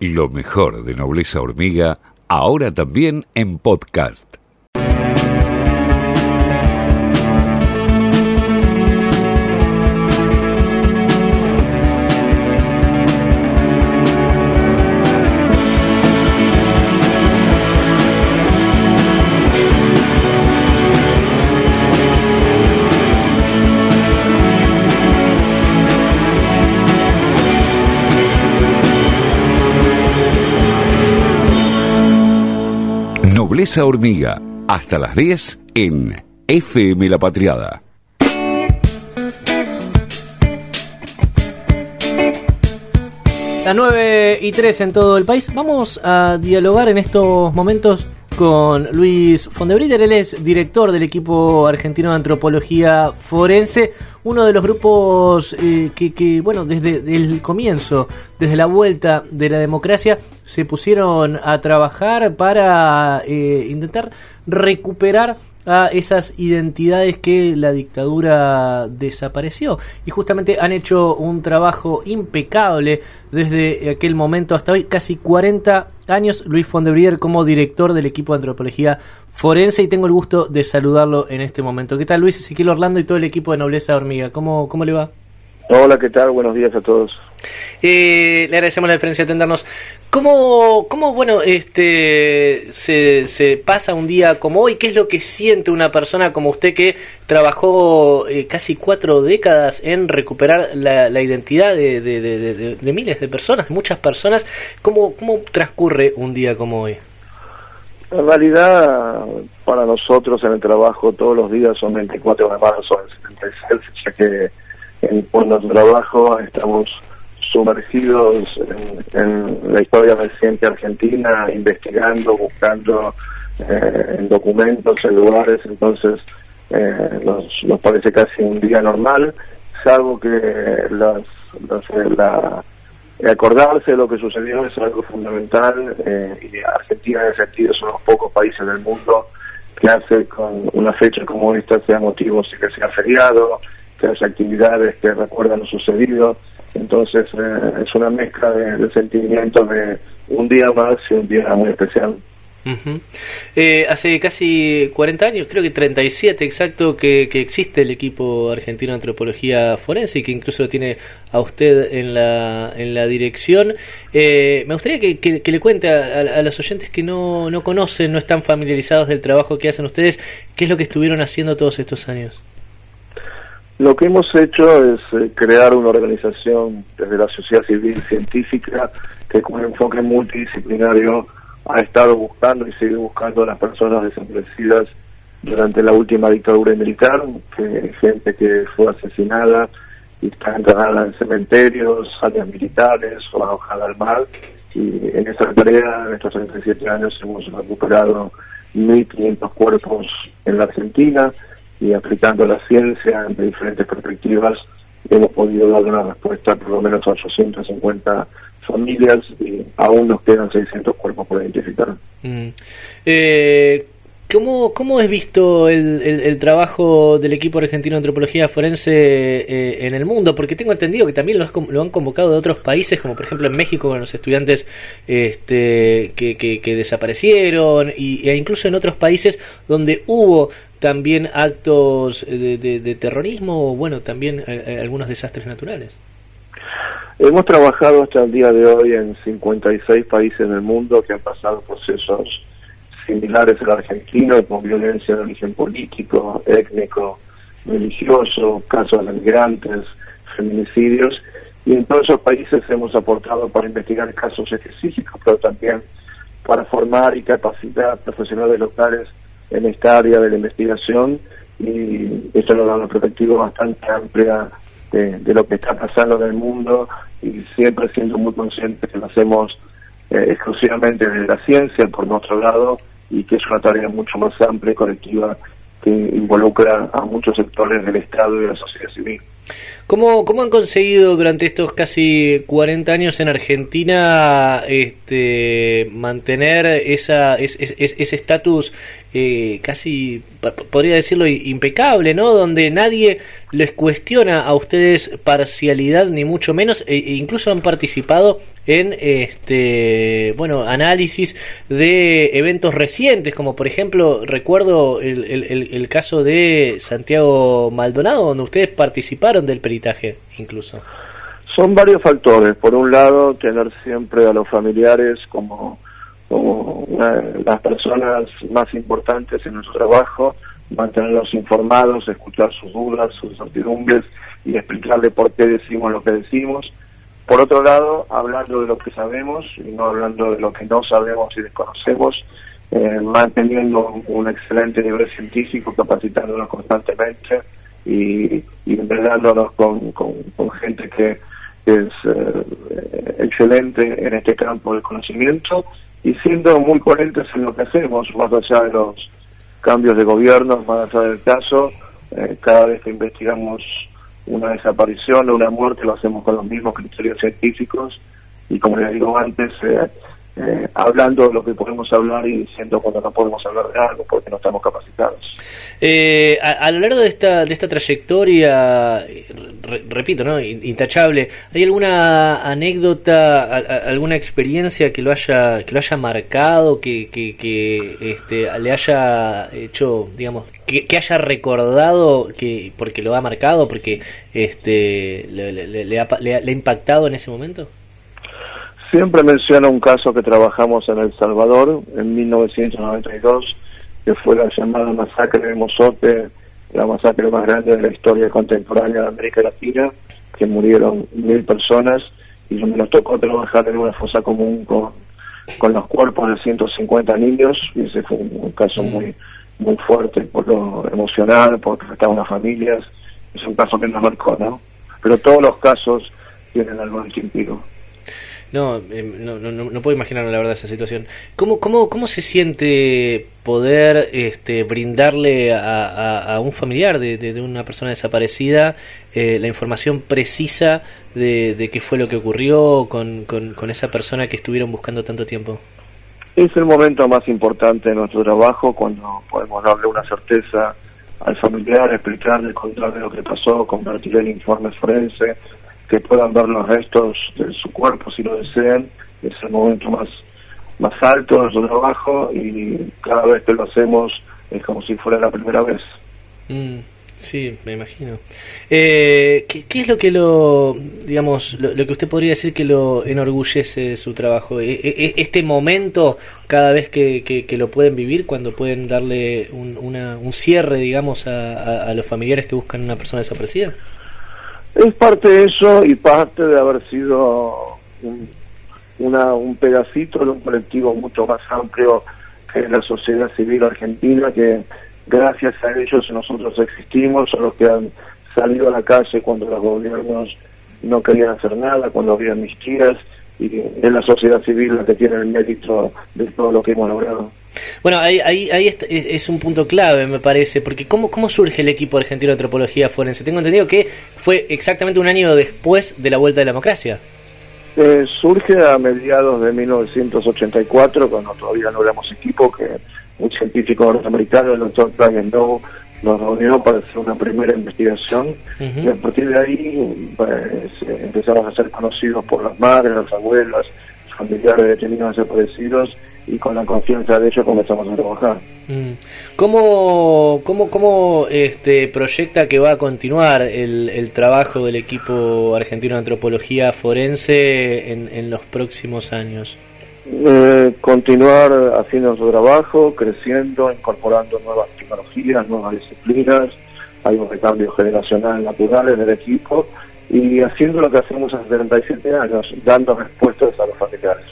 Lo mejor de Nobleza Hormiga, ahora también en podcast. Nobleza Hormiga, hasta las 10 en FM La Patriada. Las 9 y 3 en todo el país. Vamos a dialogar en estos momentos con Luis Fondebrider. Él es director del equipo argentino de antropología forense, uno de los grupos eh, que, bueno, desde el comienzo, desde la vuelta de la democracia, se pusieron a trabajar para eh, intentar recuperar a esas identidades que la dictadura desapareció. Y justamente han hecho un trabajo impecable desde aquel momento hasta hoy, casi 40 años, Luis Fondebrier como director del equipo de antropología forense y tengo el gusto de saludarlo en este momento. ¿Qué tal Luis Ezequiel Orlando y todo el equipo de Nobleza Hormiga? ¿Cómo, cómo le va? Hola, ¿qué tal? Buenos días a todos. Eh, le agradecemos la diferencia de atendernos. ¿Cómo, cómo bueno, este, se, pasa un día como hoy? ¿Qué es lo que siente una persona como usted que trabajó eh, casi cuatro décadas en recuperar la, la identidad de, de, de, miles de personas, muchas personas? ¿Cómo, ¿Cómo transcurre un día como hoy? En realidad, para nosotros en el trabajo todos los días son 24 de marzo del 76, ya que en cuanto trabajo estamos sumergidos en, la historia reciente argentina, investigando, buscando eh, en documentos, en lugares, entonces eh, parece casi un día normal, salvo que las, eh, la, acordarse de lo que sucedió es algo fundamental y Argentina en ese sentido son los pocos países del mundo que hace con una fecha como esta sea motivo que sea feriado, que haya actividades que recuerdan lo sucedido. Entonces eh, es una mezcla de, sentimientos de un día más y un día muy especial. eh, hace casi 40 años, creo que 37 exacto, que, que, existe el equipo argentino de antropología forense y que incluso lo tiene a usted en la, en la dirección. Eh, me gustaría que, que, le cuente a, a, los oyentes que no, no conocen, no están familiarizados del trabajo que hacen ustedes, qué es lo que estuvieron haciendo todos estos años. Lo que hemos hecho es eh, crear una organización desde la sociedad civil científica que con un enfoque multidisciplinario ha estado buscando y sigue buscando a las personas desaparecidas durante la última dictadura militar, que gente que fue asesinada y está enterrada en cementerios, áreas militares o arrojada al mar. Y en esa tarea, en estos 37 años, hemos recuperado 1.500 cuerpos en la Argentina, y aplicando la ciencia de diferentes perspectivas hemos podido dar una respuesta por lo menos a 850 familias y aún nos quedan 600 cuerpos por identificar. Mm. Eh, ¿Cómo, ¿Cómo es visto el, el, trabajo del equipo argentino de antropología forense eh, en el mundo? Porque tengo entendido que también lo, lo, han convocado de otros países, como por ejemplo en México con los estudiantes este, que, que, desaparecieron, y, e incluso en otros países donde hubo también actos de, de, terrorismo o, bueno, también eh, eh, algunos desastres naturales. Hemos trabajado hasta el día de hoy en 56 países del mundo que han pasado procesos similares al argentino, con violencia de origen político, étnico, religioso, casos de migrantes, feminicidios, y en todos esos países hemos aportado para investigar casos específicos, pero también para formar y capacitar profesionales locales en esta área de la investigación y eso nos da una perspectiva bastante amplia de, lo que está pasando en el mundo y siempre siendo muy conscientes que lo hacemos eh, exclusivamente de la ciencia por nuestro lado y que es una tarea mucho más amplia y colectiva que involucra a muchos sectores del Estado y de la sociedad civil. ¿Cómo, ¿Cómo han conseguido durante estos casi 40 años en Argentina este, mantener esa, ese estatus eh, casi, podría decirlo, impecable, ¿no? Donde nadie les cuestiona a ustedes parcialidad, ni mucho menos, e, e incluso han participado en este bueno análisis de eventos recientes como por ejemplo recuerdo el, el, caso de Santiago Maldonado donde ustedes participaron del incluso son varios factores por un lado tener siempre a los familiares como como las personas más importantes en nuestro trabajo, mantenerlos informados, escuchar sus dudas, sus incertidumbres y explicarle por qué decimos lo que decimos. Por otro lado, hablando de lo que sabemos y no hablando de lo que no sabemos y desconocemos, eh, manteniendo un excelente nivel científico, capacitándonos constantemente y, y con, con, gente que es eh, excelente en este campo del conocimiento y siendo muy coherentes en lo que hacemos, más allá de los cambios de gobierno, más allá del caso, eh, cada vez que investigamos una desaparición o una muerte lo hacemos con los mismos criterios científicos y como les digo antes, eh, eh, hablando de lo que podemos hablar y diciendo cuando no podemos hablar de algo porque no estamos capacitados. Eh, a, lo largo de esta, de esta trayectoria, repito, ¿no? intachable, ¿hay alguna anécdota, alguna experiencia que lo haya, que lo haya marcado, que, que, este, le haya hecho, digamos, que, haya recordado, que porque lo ha marcado, porque este, le ha impactado en ese momento? Siempre menciono un caso que trabajamos en El Salvador en 1992, que fue la llamada masacre de Mozote, la masacre más grande de la historia contemporánea de América Latina, que murieron mil personas y nos tocó trabajar en una fosa común con, con los cuerpos de 150 niños y ese fue un, caso muy muy fuerte por lo emocional, porque estaban las familias, es un caso que nos marcó, ¿no? Pero todos los casos tienen algo distintivo. Eh, no, no, no, no, puedo imaginar la verdad esa situación. ¿Cómo, cómo, cómo se siente poder este, brindarle a, un familiar de, una persona desaparecida eh, la información precisa de, de, qué fue lo que ocurrió con, con, esa persona que estuvieron buscando tanto tiempo? Es el momento más importante de nuestro trabajo cuando podemos darle una certeza al familiar, explicarle, contarle lo que pasó, compartir el informe forense, que puedan ver los restos de su cuerpo si lo desean. Es el momento más, más alto de nuestro trabajo y cada vez que lo hacemos es como si fuera la primera vez. Mm, sí, me imagino. Eh, ¿qué, es lo que lo, digamos, lo, que usted podría decir que lo enorgullece su trabajo? E, e, e, este momento, cada vez que, que, lo pueden vivir, cuando pueden darle un, una, un cierre, digamos, a, a los familiares que buscan una persona desaparecida. Es parte de eso y parte de haber sido un, una, un pedacito de un colectivo mucho más amplio que la sociedad civil argentina, que gracias a ellos nosotros existimos, son los que han salido a la calle cuando los gobiernos no querían hacer nada, cuando había amnistías, y es la sociedad civil la que tiene el mérito de todo lo que hemos logrado. Bueno, ahí, ahí, ahí es un punto clave, me parece, porque ¿cómo, ¿cómo surge el equipo argentino de antropología forense? Tengo entendido que fue exactamente un año después de la vuelta de la democracia. Eh, surge a mediados de 1984, cuando todavía no éramos equipo, que un científico norteamericano, el doctor Brian Doe, nos reunió para hacer una primera investigación y a partir de ahí pues, empezamos a ser conocidos por las madres, las abuelas, familiares de detenidos desaparecidos y con la confianza de ellos comenzamos a trabajar. Mm. ¿Cómo, cómo, cómo este, proyecta que va a continuar el, el trabajo del equipo argentino de antropología forense en, en los próximos años? Eh, continuar haciendo su trabajo, creciendo, incorporando nuevas tecnologías, nuevas disciplinas, hay un recambio generacional natural en el equipo y haciendo lo que hacemos hace 37 años, dando respuestas a los familiares.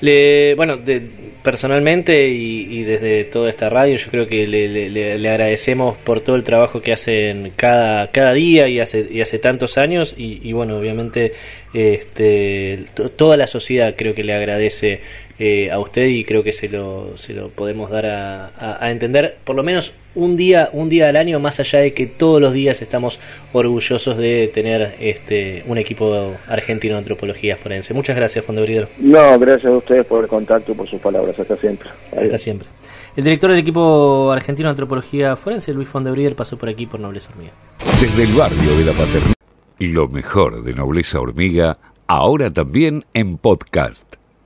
Le, bueno, de, personalmente y, desde toda esta radio, yo creo que le, le, agradecemos por todo el trabajo que hacen cada, cada día y hace, y hace tantos años. Y, bueno, obviamente, este, toda la sociedad creo que le agradece eh, a usted y creo que se lo, se lo podemos dar a, entender, por lo menos un día, un día al año, más allá de que todos los días estamos orgullosos de tener este un equipo argentino de antropología forense. Muchas gracias, Fondebridero. No, gracias a ustedes por el contacto y por sus palabras. Hasta siempre. Hasta siempre. El director del equipo argentino de antropología forense, Luis Fondebrider, pasó por aquí por Nobleza Hormiga. Desde el barrio de la Paternidad, lo mejor de Nobleza Hormiga, ahora también en podcast.